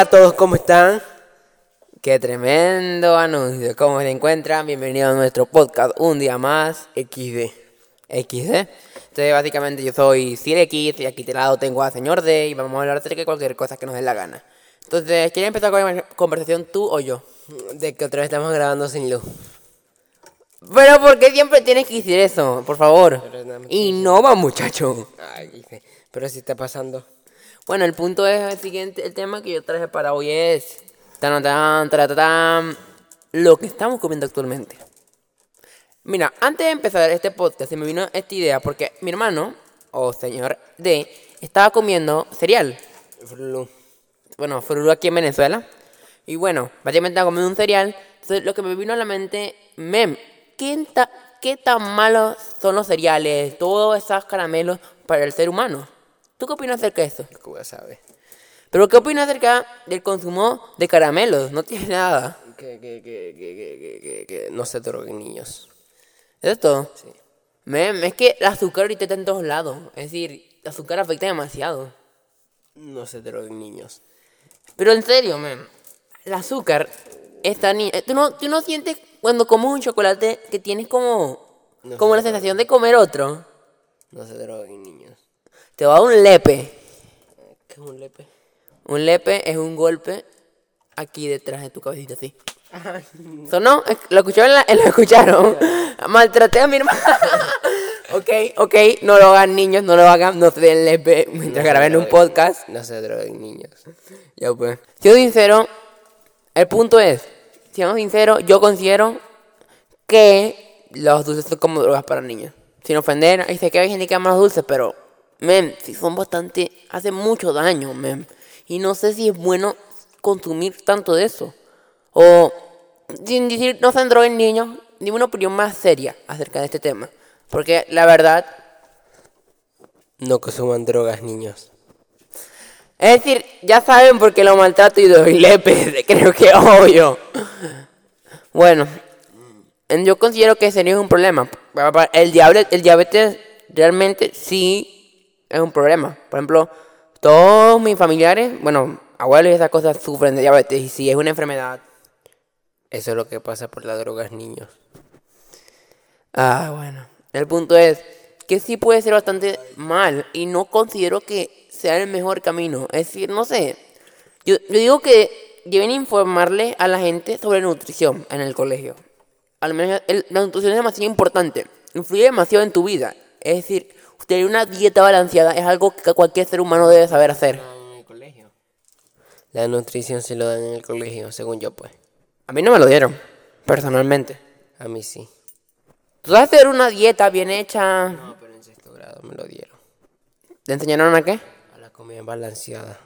Hola a todos, ¿cómo están? Qué tremendo anuncio. ¿Cómo se encuentran? Bienvenidos a nuestro podcast un día más, XD. XD. Entonces, básicamente, yo soy X y aquí de lado tengo a Señor D y vamos a hablar acerca de cualquier cosa que nos dé la gana. Entonces, ¿quieres empezar con la conversación tú o yo? De que otra vez estamos grabando sin luz. Pero, ¿por qué siempre tienes que decir eso? Por favor. Innova, muchacho. Ay, dice, pero si está pasando. Bueno, el punto es el siguiente, el tema que yo traje para hoy es tan tan tan tan, tan, lo que estamos comiendo actualmente. Mira, antes de empezar este podcast se me vino esta idea porque mi hermano, o señor D, estaba comiendo cereal. Frulú. Bueno, Frulú aquí en Venezuela. Y bueno, básicamente estaba comiendo un cereal. Entonces lo que me vino a la mente, mem, ¿qué, ta- qué tan malos son los cereales, todos esos caramelos para el ser humano? ¿Tú qué opinas acerca de eso? ¿Cómo ya sabes? Pero ¿qué opinas acerca del consumo de caramelos? No tiene nada. Que, que, que, que, que, que, que, que no se droguen niños. ¿Es esto? Sí. Mem, es que el azúcar ahorita está en todos lados. Es decir, el azúcar afecta demasiado. No se droguen niños. Pero en serio, mem, el azúcar está ni... eh, ¿Tú no, ¿Tú no sientes cuando comes un chocolate que tienes como... No como la sensación de comer otro? No se droguen niños. Te va a dar un lepe. ¿Qué es un lepe? Un lepe es un golpe aquí detrás de tu cabecita, así. ¿Sonó? ¿Lo escucharon? ¿Lo escucharon? Maltraté a mi hermana. ok, ok, no lo hagan niños, no lo hagan, no se den lepe mientras graben un podcast. No se droguen niños. Ya pues. Siendo sincero, el punto es, siendo sincero, yo considero que los dulces son como drogas para niños. Sin ofender, y sé que hay gente que ama los dulces, pero, men, si son bastante, hacen mucho daño, men. Y no sé si es bueno consumir tanto de eso. O, sin decir, no se droguen niños, dime una opinión más seria acerca de este tema. Porque la verdad, No consuman drogas niños. Es decir, ya saben por qué lo maltrato y doy lepes, creo que es obvio. Bueno, en- yo considero que sería un problema. Pa- pa- El, diable- el diabetes realmente sí es un problema. Por ejemplo, todos mis familiares, bueno, abuelos y esas cosas sufren de diabetes y si es una enfermedad. Eso es lo que pasa por las drogas niños. Ah, bueno. El punto es que sí puede ser bastante mal y no considero que sea el mejor camino. Es decir, no sé. Yo, digo que deben informarle a la gente sobre nutrición en el colegio. Al menos la nutrición es demasiado importante. Influye demasiado en tu vida. Es decir, tener una dieta balanceada es algo que cualquier ser humano debe saber hacer. En el colegio. La nutrición se lo dan en el colegio, según yo pues. A mí no me lo dieron, personalmente. A mí sí. ¿Tú sabes hacer una dieta bien hecha? No, pero en sexto grado me lo dieron. ¿Te enseñaron a qué? A la comida balanceada.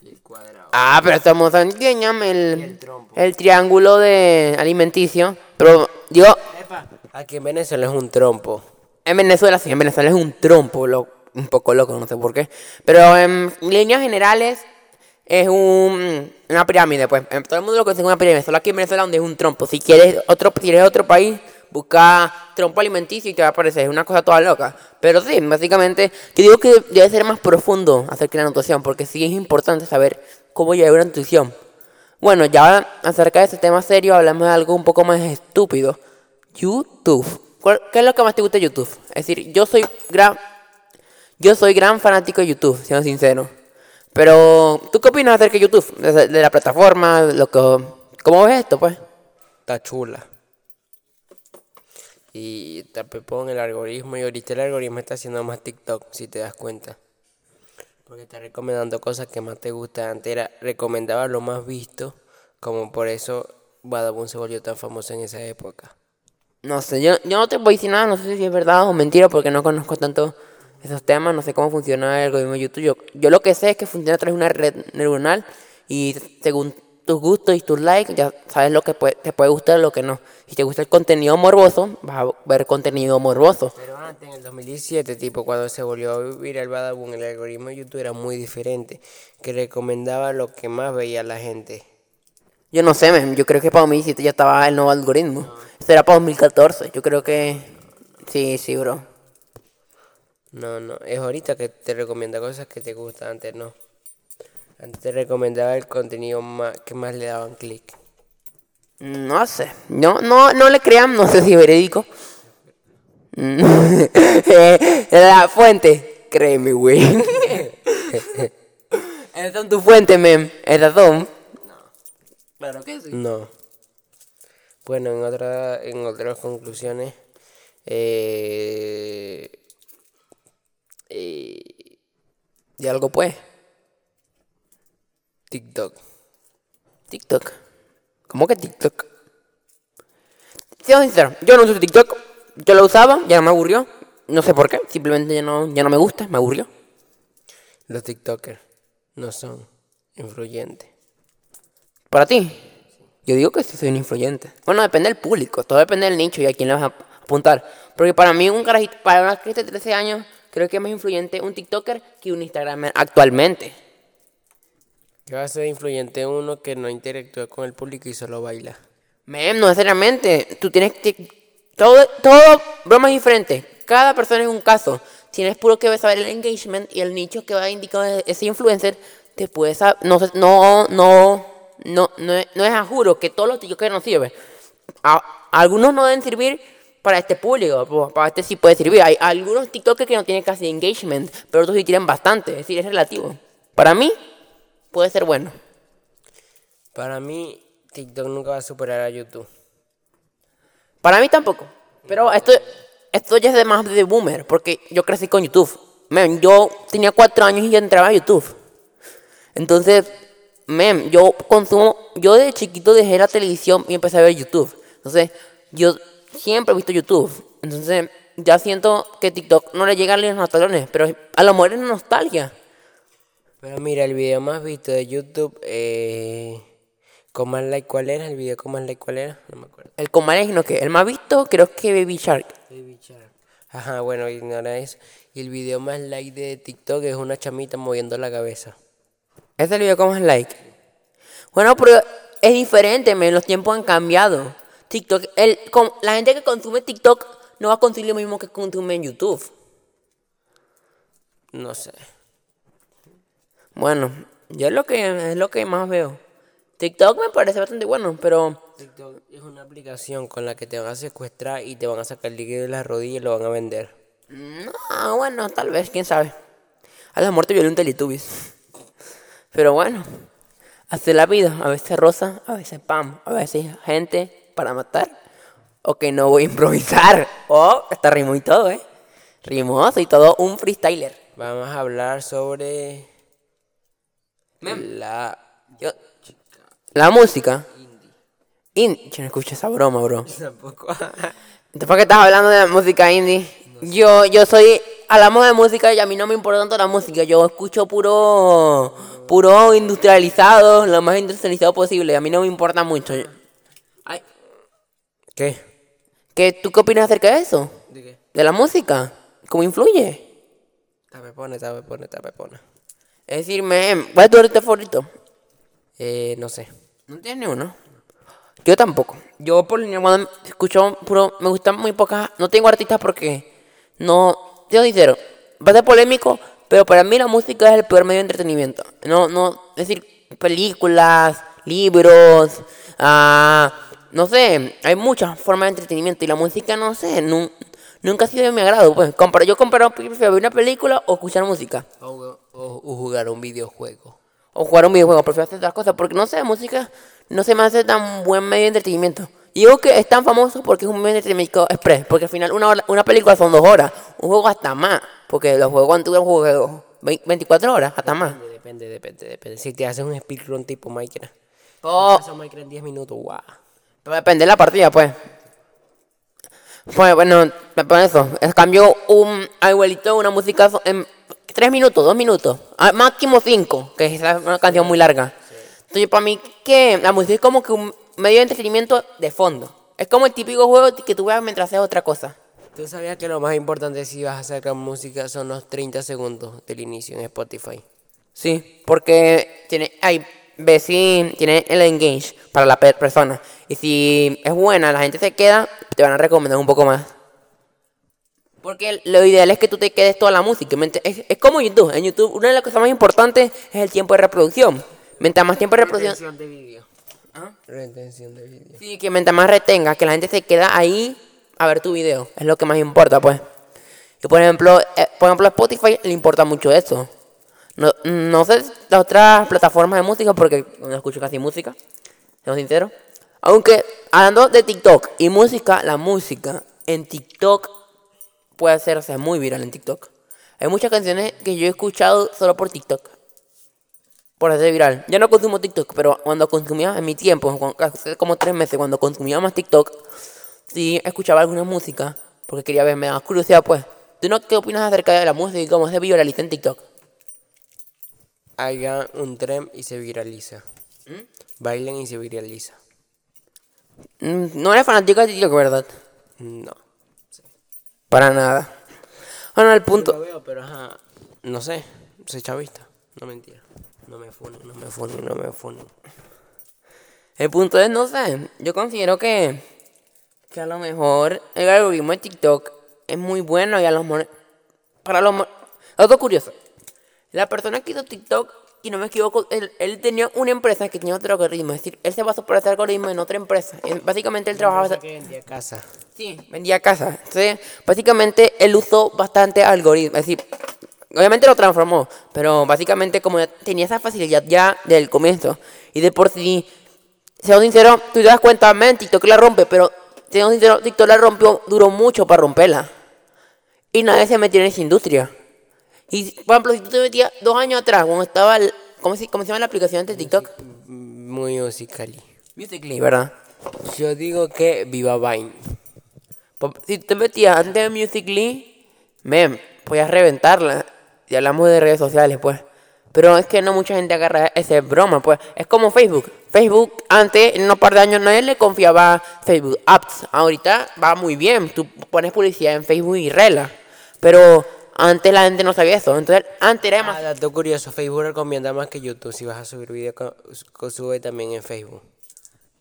Y el cuadrado. Ah, pero estamos enséñame el, el trompo. el triángulo de alimenticio. Pero digo, Aquí en Venezuela es un trompo. En Venezuela sí, en Venezuela es un trompo, lo- un poco loco, no sé por qué. Pero en líneas generales es un, una pirámide, pues. En todo el mundo lo como una pirámide, solo aquí en Venezuela donde es un trompo. Si quieres otro, si eres de otro país, busca trompo alimenticio y te va a aparecer. Es una cosa toda loca. Pero sí, básicamente, yo digo que debe ser más profundo acerca de la nutrición, porque sí es importante saber cómo llevar una nutrición. Bueno, ya acerca de este tema serio, hablamos de algo un poco más estúpido. YouTube. ¿Cuál- ¿Qué es lo que más te gusta de YouTube? Es decir, yo soy gran, yo soy gran fanático de YouTube, siendo sincero. Pero, ¿tú qué opinas acerca de YouTube? De, la plataforma, lo que, ¿cómo ves esto, pues? Está chula. Y te pepón el algoritmo y ahorita el algoritmo está haciendo más TikTok, si te das cuenta. Porque está recomendando cosas que más te gustan. Antes era, recomendaba lo más visto, como por eso Badabun se volvió tan famoso en esa época. No sé, yo, yo no te voy a decir nada, no sé si es verdad o mentira, porque no conozco tanto esos temas, no sé cómo funciona el algoritmo de YouTube. Yo, yo lo que sé es que funciona a través de una red neuronal y según tus gustos y tus likes, ya sabes lo que te puede gustar y lo que no. Si te gusta el contenido morboso, vas a ver contenido morboso. Pero antes, en el 2017, tipo, cuando se volvió a vivir el Badabun, el algoritmo de YouTube era muy diferente. Que recomendaba lo que más veía la gente. Yo no sé, men, yo creo que para 2017 ya estaba el nuevo algoritmo. Esto era para 2014, yo creo que... Sí, sí, bro. No, no, es ahorita que te recomienda cosas que te gustan, antes no. Antes te recomendaba el contenido más, que más le daban clic. No sé. No, no, no le crean, no sé si es verídico. Eh, la fuente. Créeme, güey. Esas son tus fuentes, mem. Esas son. Claro que sí. No. Bueno, en, otra, en otras conclusiones, eh, eh, Y algo pues. TikTok. TikTok. ¿Cómo que TikTok? Siendo sincero, yo no uso TikTok. Yo lo usaba, ya no me aburrió. No sé por qué, simplemente ya no, ya no me gusta, me aburrió. Los TikTokers no son influyentes. Para ti, yo digo que sí soy un influyente. Bueno, depende del público, todo depende del nicho y a quién le vas a apuntar. Porque para mí, un carajito, para una crisis de 13 años, creo que es más influyente un TikToker que un Instagramer actualmente. ¿Qué va a ser influyente uno que no interactúa con el público y solo baila? Mem, no necesariamente. Tú tienes que. Todo, todo broma es diferente. Cada persona es un caso. Tienes puro que saber el engagement y el nicho que va a indicar ese influencer. Te puedes no, no, no, no, no, no es a juro que todos los TikTokers no sirven. A- algunos no deben servir para este público, para este sí puede servir. Hay algunos TikTokers que no tienen casi engagement, pero otros sí tienen bastante. Es decir, es relativo. Para mí, puede ser bueno. Para mí, TikTok nunca va a superar a YouTube. Para mí tampoco. Pero esto, esto ya es de más de boomer, porque yo crecí con YouTube. Men, yo tenía cuatro años y ya entraba a YouTube. Entonces, men, yo consumo, yo de chiquito dejé la televisión y empecé a ver YouTube. Entonces, yo siempre he visto YouTube. Entonces, ya siento que TikTok no le llega a los talones, pero a lo mejor es nostalgia. Pero mira, el video más visto de YouTube, eh, con más like, ¿cuál era? El video con más like, ¿cuál era? No me acuerdo. El comal que el más visto creo que Baby Shark. Baby Shark. Ajá, bueno, ignora eso. Y el video más like de TikTok es una chamita moviendo la cabeza. Ese es el video con más like. Bueno, pero es diferente, men, los tiempos han cambiado. TikTok, el, con- la gente que consume TikTok no va a consumir lo mismo que consume en YouTube. No sé. Bueno, yo es lo que es lo que más veo. TikTok me parece bastante bueno, pero TikTok es una aplicación con la que te van a secuestrar y te van a sacar líquido de las rodillas y lo van a vender. no, bueno, tal vez, quién sabe. A la muerte violó un Teletubbies. Pero bueno, hace la vida, a veces rosa, a veces pam, a veces gente para matar. O que no voy a improvisar. Oh, está rimó y todo, ¿eh? Rimoso y todo, un freestyler. Vamos a hablar sobre la Yo- la música. Indie. Yo no escucho esa broma, bro. tampoco. Entonces, ¿por qué estás hablando de la música indie? Yo, yo soy, hablamos de música y a mí no me importa tanto la música. Yo escucho puro, puro industrializado, lo más industrializado posible. A mí no me importa mucho. Ay, ¿Qué? ¿qué, ¿Tú qué opinas acerca de eso? ¿De qué? ¿De la música? ¿Cómo influye? Tapepone, tapepone, tapepone. Es decir, me, ¿cuál es tu artista favorito? Eh, no sé. No tiene ni uno. Yo tampoco. Yo por línea cuando escucho puro, me gustan muy pocas. No tengo artistas porque no, siendo sincero, va a ser polémico, pero para mí la música es el peor medio de entretenimiento. No, no, es decir, películas, libros, ah, no sé, hay muchas formas de entretenimiento y la música no sé, nu- nunca ha sido de mi agrado. Pues comparo, yo comparo, prefiero ver una película o escuchar música. O, o- o jugar un videojuego. O jugar un videojuego, prefiero hacer otras cosas. Porque no sé, música no se me hace tan buen medio de entretenimiento. Y digo que es tan famoso porque es un medio de entretenimiento express. Porque al final una, hora- una película son dos horas. Un juego hasta más. Porque los juegos antiguos juegos 24 horas, hasta más. Depende, depende, depende. Si te haces un speedrun tipo Minecraft. Oh, Haces Minecraft en 10 minutos, guau. pero depende de la partida, pues. Pues bueno, por eso. Es cambio un abuelito una música en 3 minutos, 2 minutos. ah, máximo 5, que es una canción muy larga. Entonces, para mí, que la música es como que un medio de entretenimiento de fondo. Es como el típico juego que tú veas mientras haces otra cosa. ¿Tú sabías que lo más importante si vas a sacar música son los 30 segundos del inicio en Spotify? Sí, porque tiene, hay, si tiene el engage para la per- persona. Y si es buena, la gente se queda, te van a recomendar un poco más. Porque lo ideal es que tú te quedes toda la música. Es, es como YouTube. En YouTube, una de las cosas más importantes es el tiempo de reproducción. Mientras más tiempo de reproducción. Retención de vídeo. Sí, que mientras más retengas, que la gente se queda ahí a ver tu video. Es lo que más importa, pues. Y por ejemplo, eh, por ejemplo, a Spotify le importa mucho eso. No, no sé las otras plataformas de música porque no escucho casi música, siendo sincero. Aunque hablando de TikTok y música, la música en TikTok puede hacerse muy viral en TikTok. Hay muchas canciones que yo he escuchado solo por TikTok. Por hacer viral. Ya no consumo TikTok, pero cuando consumía en mi tiempo, hace como tres meses, cuando consumía más TikTok, sí escuchaba alguna música porque quería ver, me daba curiosidad, pues. ¿Tú no qué opinas acerca de la música y cómo se viraliza en TikTok? Hagan un tren y se viraliza. ¿Mm? Bailen y se viraliza. Mm, No eres fanático de TikTok, ¿verdad? No. Para nada. Bueno, el punto. Lo veo, pero ajá. No sé. Soy chavista. No mentira. No me funen, no me funen, no me funen. El punto es, no sé, yo considero que, que a lo mejor el algoritmo de TikTok es muy bueno y a lo mejor, para los... Algo curioso, la persona que hizo TikTok, y no me equivoco, él, él tenía una empresa que tenía otro algoritmo, es decir, él se basó por ese algoritmo en otra empresa. Básicamente él trabajaba... que vendía casa. Sí, vendía casa. Entonces, básicamente él usó bastante algoritmo. Es decir, obviamente lo transformó, pero básicamente como ya tenía esa facilidad ya del comienzo. Y de por sí, seamos sinceros, tú te das cuenta, men, TikTok la rompe, pero seamos sinceros, TikTok la rompió, duró mucho para romperla. Y nadie se metió en esa industria. Y, por ejemplo, si tú te metías dos años atrás, cuando estaba, el, ¿cómo, se, ¿cómo se llama la aplicación de TikTok? Muy musically. Musical.ly, ¿verdad? Yo digo que viva Vine. Si te metías antes de Musical.ly, mem, podías reventarla. Y hablamos de redes sociales, pues. Pero es que no mucha gente agarra ese broma, pues. Es como Facebook. Facebook, antes, en unos par de años, nadie le confiaba Facebook Apps. Ahorita va muy bien. Tú pones publicidad en Facebook y rela. Pero antes la gente no sabía eso. Entonces, antes era Ah, más... dato curioso, Facebook recomienda más que YouTube. Si vas a subir video, sube también en Facebook.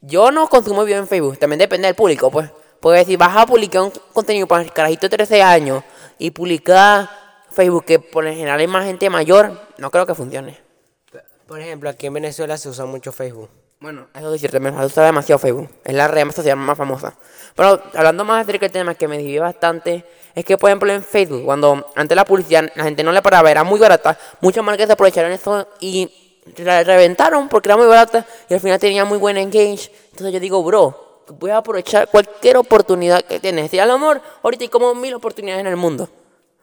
Yo no consumo video en Facebook, también depende del público, pues. Porque si vas a publicar un contenido para el carajito de 13 años y publicar Facebook, que por lo general hay más gente mayor, no creo que funcione. Por ejemplo, aquí en Venezuela se usa mucho Facebook. Bueno, eso es cierto, me gusta demasiado Facebook. Es la red social más famosa. Pero hablando más acerca del tema que me dividió bastante, es que por ejemplo en Facebook, cuando antes la publicidad la gente no le paraba, era muy barata, muchas marcas aprovecharon eso y la reventaron porque era muy barata y al final tenía muy buen engage. Entonces yo digo, bro, tú puedes aprovechar cualquier oportunidad que tienes. Y a lo mejor ahorita hay como mil oportunidades en el mundo.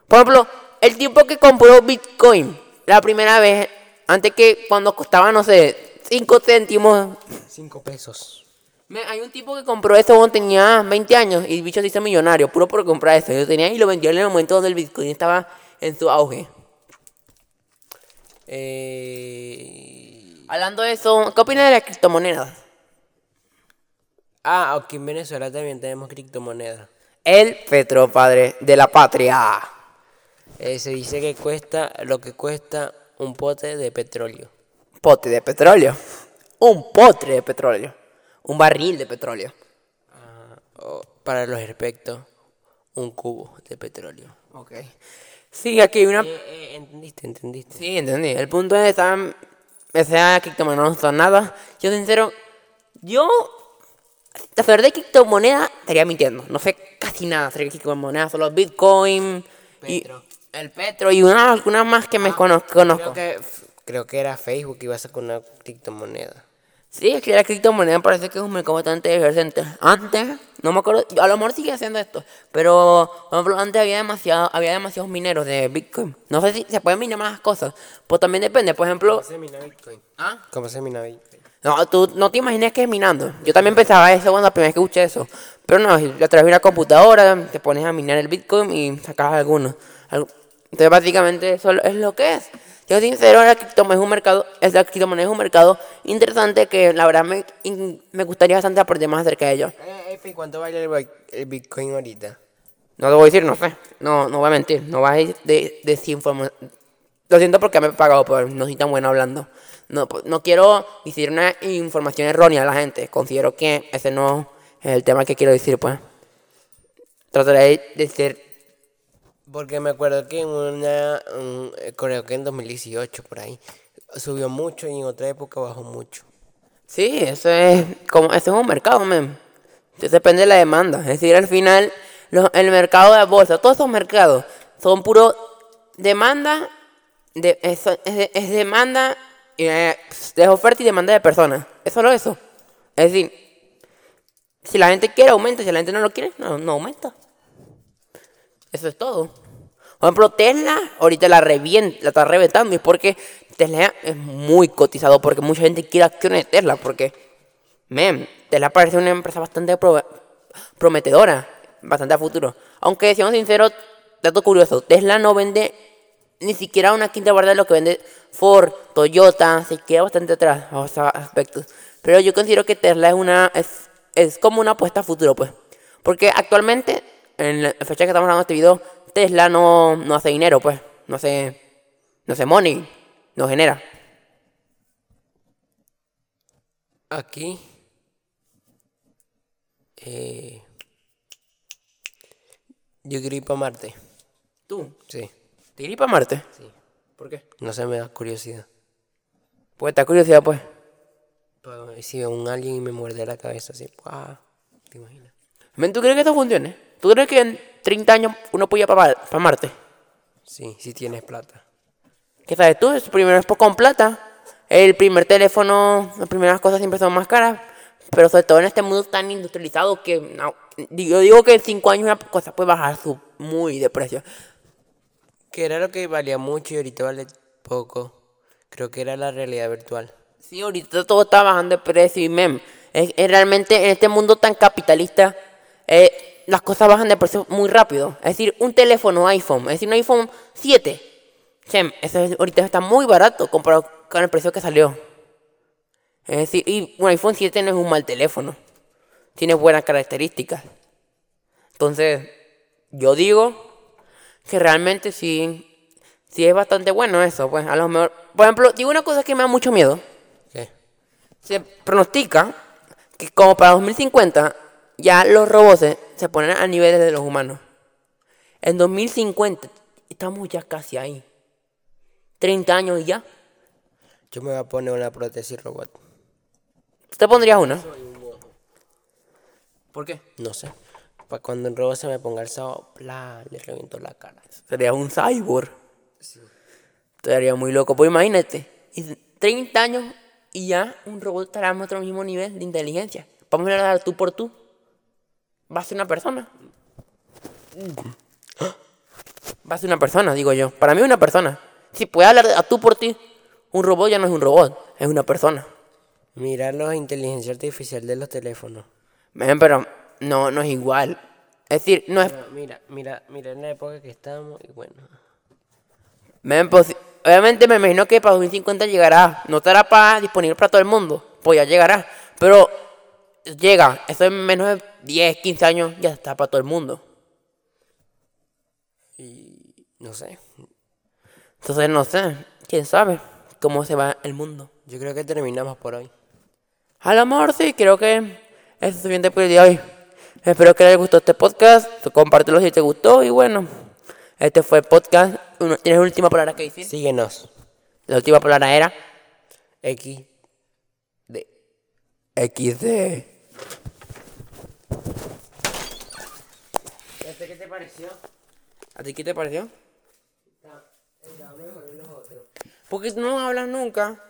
Por ejemplo, el tipo que compró Bitcoin la primera vez, antes que cuando costaba, no sé, 5 céntimos. 5 pesos. Me- hay un tipo que compró eso cuando tenía 20 años y el bicho se hizo millonario, puro por comprar eso. Yo tenía y lo vendió en el momento donde el Bitcoin estaba en su auge. Eh... Hablando de eso, ¿qué opinas de las criptomonedas? Ah, aquí en Venezuela también tenemos criptomonedas. El petropadre de la patria. Eh, se dice que cuesta lo que cuesta un pote de petróleo. Pote de petróleo. Un potre de petróleo. Un barril de petróleo. O, para los expertos, un cubo de petróleo. Ok. Sí, aquí hay una... Eh, eh, ¿Entendiste? ¿Entendiste? Sí, entendí. El punto es esa, esa criptomoneda no son nada. Yo sincero, yo a saber de criptomoneda estaría mintiendo. No sé casi nada de criptomonedas, solo Bitcoin Petro. El Petro y una, algunas más que me cono- conozco. Creo que, creo que era Facebook que iba a sacar una criptomoneda. Sí, es que la criptomoneda parece que es un mercado bastante emergente. Antes, no me acuerdo, a lo mejor sigue haciendo esto, pero por ejemplo, antes había demasiado, había demasiados mineros de Bitcoin. No sé si se pueden minar más cosas, pues también depende. Por ejemplo, ¿Cómo se mina Bitcoin? ¿Ah? ¿Cómo se mina Bitcoin? No, tú no te imaginas que es minando. Yo también pensaba eso cuando la primera vez que escuché eso. Pero no, a través de una computadora te pones a minar el Bitcoin y sacas algunos. Algo- Entonces, básicamente, eso es lo que es. Yo sincero, la criptomoneda es un mercado, es la criptomoneda es un mercado interesante que la verdad me, me gustaría bastante aprender más acerca de ello. Eh, eh, ¿Cuánto vale el, bi- el Bitcoin ahorita? No te voy a decir, no sé. No, no voy a mentir. No vas a ir de desinformación. Lo siento porque me he pagado, pero no soy tan bueno hablando. No, pues, no quiero decir una información errónea a la gente. Considero que ese no es el tema que quiero decir, pues. Trataré de ser Porque me acuerdo que en una, un- eh, creo que en 2018 por ahí, subió mucho y en otra época bajó mucho. Sí, eso es como eso es un mercado, men. Entonces depende de la demanda. Es decir, al final, los- el mercado de bolsa, todos esos mercados son puro demanda, de, es, es- es demanda, eh, es oferta y demanda de personas. Es solo eso. Es decir, si la gente quiere, aumenta. Si la gente no lo quiere, no, no aumenta. Eso es todo. Por ejemplo, Tesla ahorita la revienta, la está reventando. Y porque Tesla es muy cotizado. Porque mucha gente quiere acciones de Tesla. Porque, men, Tesla parece una empresa bastante prometedora. Bastante a futuro. Aunque, siendo sinceros, dato curioso: Tesla no vende ni siquiera una quinta parte de lo que vende Ford, Toyota. Se queda bastante atrás a esos aspectos. Pero yo considero que Tesla es una. Es, es como una apuesta a futuro, pues. Porque actualmente, en la fecha que estamos grabando este video, Tesla no, no hace dinero, pues. No hace. No hace money. No genera. Aquí, eh, yo quiero ir para Marte. ¿Tú? Sí, ¿Te irías para Marte? sí. ¿Por qué? No sé, me da curiosidad. Pues te da curiosidad, pues. Si veo un alien y me muerde la cabeza así. ¡guau! ¿Te imaginas? ¿Tú crees que esto funcione? ¿Tú crees que en 30 años uno puede ir para, para Marte? Sí, si tienes plata. ¿Qué sabes tú? Es primero es con plata. El primer teléfono, las primeras cosas siempre son más caras. Pero sobre todo en este mundo tan industrializado que no, yo digo que en 5 años una cosa puede bajar su, muy de precio. Que era lo que valía mucho y ahorita vale poco. Creo que era la realidad virtual. Sí, ahorita todo está bajando de precio y mem. Es, es realmente en este mundo tan capitalista, eh, las cosas bajan de precio muy rápido. Es decir, un teléfono iPhone, es decir, un iPhone 7. Chem, eso es- ahorita está muy barato comparado con el precio que salió. Es decir, y un iPhone 7 no es un mal teléfono. Tiene buenas características. Entonces, yo digo que realmente sí, sí es bastante bueno eso. Pues a lo mejor, por ejemplo, digo una cosa que me da mucho miedo. ¿Qué? Se pronostica que como para 2050 ya los robots se, se ponen a niveles de los humanos. En 2050 estamos ya casi ahí. 30 años y ya. Yo me voy a poner una prótesis robot. ¿Tú te pondrías una? ¿Por qué? No sé. Para cuando un robot se me ponga el bla, le reviento la cara. Sería un cyborg. Estaría muy loco. Pues imagínate. y 30 años y ya un robot estará a nuestro mismo nivel de inteligencia. Vamos a hablar tú por tú. Va a ser una persona. Va a ser una persona, digo yo. Para mí es una persona. Si puede hablar a tú por ti, un robot ya no es un robot, es una persona. Mira la inteligencia artificial de los teléfonos. Ven, Pero no, no es igual. Es decir, no es Mira, mira, mira, en la época que estamos y bueno. Pues, obviamente me imagino que para 2050 llegará. No estará para, disponible para todo el mundo. Pues ya llegará. Pero llega. Eso en menos 10, 15 años ya está para todo el mundo. No sé. Entonces no sé. ¿Quién sabe cómo se va el mundo? Yo creo que terminamos por hoy. A lo mejor sí, creo que es suficiente por el día de hoy. Espero que les gustó este podcast. Compártelo si te gustó. Y bueno, este fue el podcast. ¿Tienes la última palabra que decir? Síguenos. La última palabra era X. De. XD. ¿Este qué te pareció? ¿A ti qué te pareció? Porque no hablas nunca.